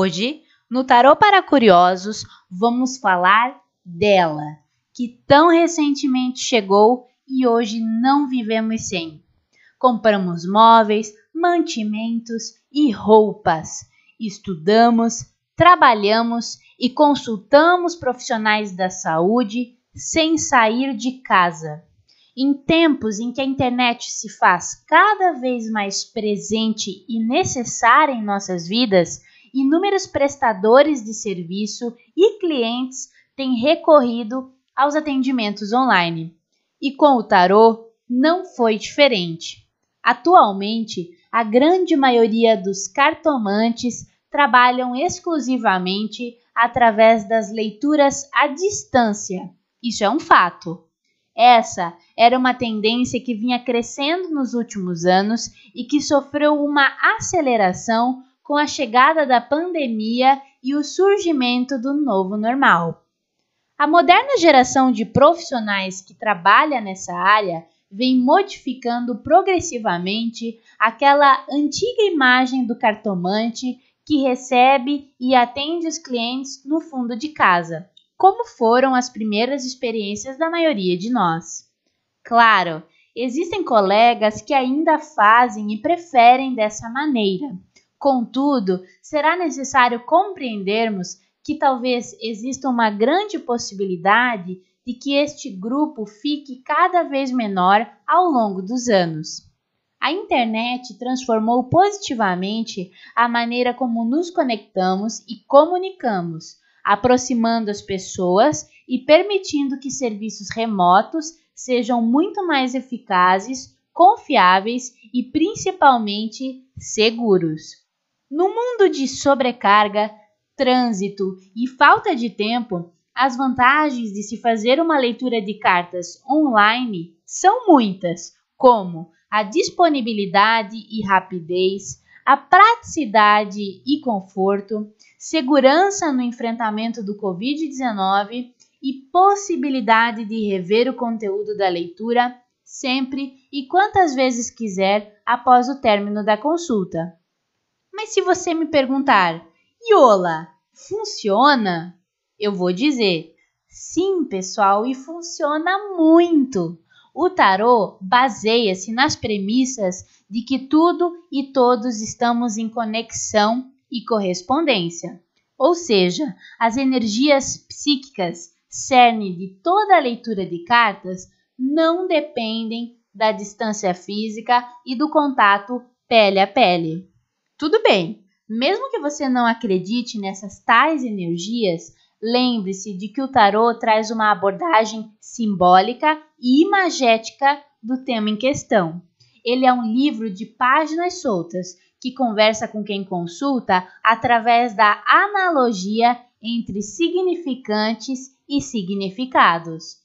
Hoje, no Tarô para Curiosos, vamos falar dela, que tão recentemente chegou e hoje não vivemos sem. Compramos móveis, mantimentos e roupas. Estudamos, trabalhamos e consultamos profissionais da saúde sem sair de casa. Em tempos em que a internet se faz cada vez mais presente e necessária em nossas vidas, inúmeros prestadores de serviço e clientes têm recorrido aos atendimentos online. E com o tarô não foi diferente. Atualmente, a grande maioria dos cartomantes trabalham exclusivamente através das leituras à distância. Isso é um fato. Essa era uma tendência que vinha crescendo nos últimos anos e que sofreu uma aceleração com a chegada da pandemia e o surgimento do novo normal. A moderna geração de profissionais que trabalha nessa área vem modificando progressivamente aquela antiga imagem do cartomante que recebe e atende os clientes no fundo de casa, como foram as primeiras experiências da maioria de nós. Claro, existem colegas que ainda fazem e preferem dessa maneira. Contudo, será necessário compreendermos que talvez exista uma grande possibilidade de que este grupo fique cada vez menor ao longo dos anos. A internet transformou positivamente a maneira como nos conectamos e comunicamos, aproximando as pessoas e permitindo que serviços remotos sejam muito mais eficazes, confiáveis e principalmente seguros. No mundo de sobrecarga, trânsito e falta de tempo, as vantagens de se fazer uma leitura de cartas online são muitas, como a disponibilidade e rapidez, a praticidade e conforto, segurança no enfrentamento do Covid-19 e possibilidade de rever o conteúdo da leitura sempre e quantas vezes quiser após o término da consulta. Mas se você me perguntar, Yola, funciona? Eu vou dizer, sim, pessoal, e funciona muito. O tarô baseia-se nas premissas de que tudo e todos estamos em conexão e correspondência. Ou seja, as energias psíquicas, cerne de toda a leitura de cartas, não dependem da distância física e do contato pele a pele. Tudo bem, mesmo que você não acredite nessas tais energias, lembre-se de que o tarô traz uma abordagem simbólica e imagética do tema em questão. Ele é um livro de páginas soltas que conversa com quem consulta através da analogia entre significantes e significados.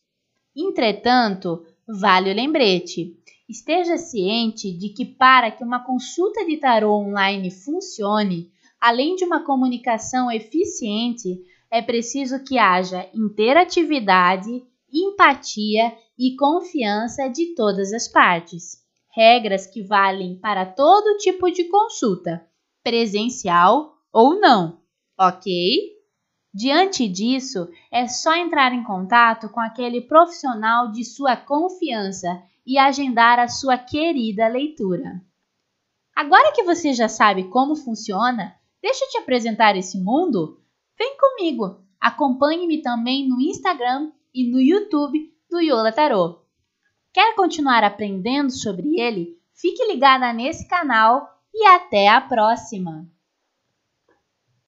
Entretanto, vale o lembrete: esteja ciente de que para que uma consulta de tarô online funcione, além de uma comunicação eficiente, é preciso que haja interatividade, empatia e confiança de todas as partes regras que valem para todo tipo de consulta, presencial ou não, ok? Diante disso, é só entrar em contato com aquele profissional de sua confiança e agendar a sua querida leitura. Agora que você já sabe como funciona, deixa eu te apresentar esse mundo? Vem comigo! Acompanhe-me também no Instagram e no YouTube do Yola Tarot. Quer continuar aprendendo sobre ele? Fique ligada nesse canal e até a próxima!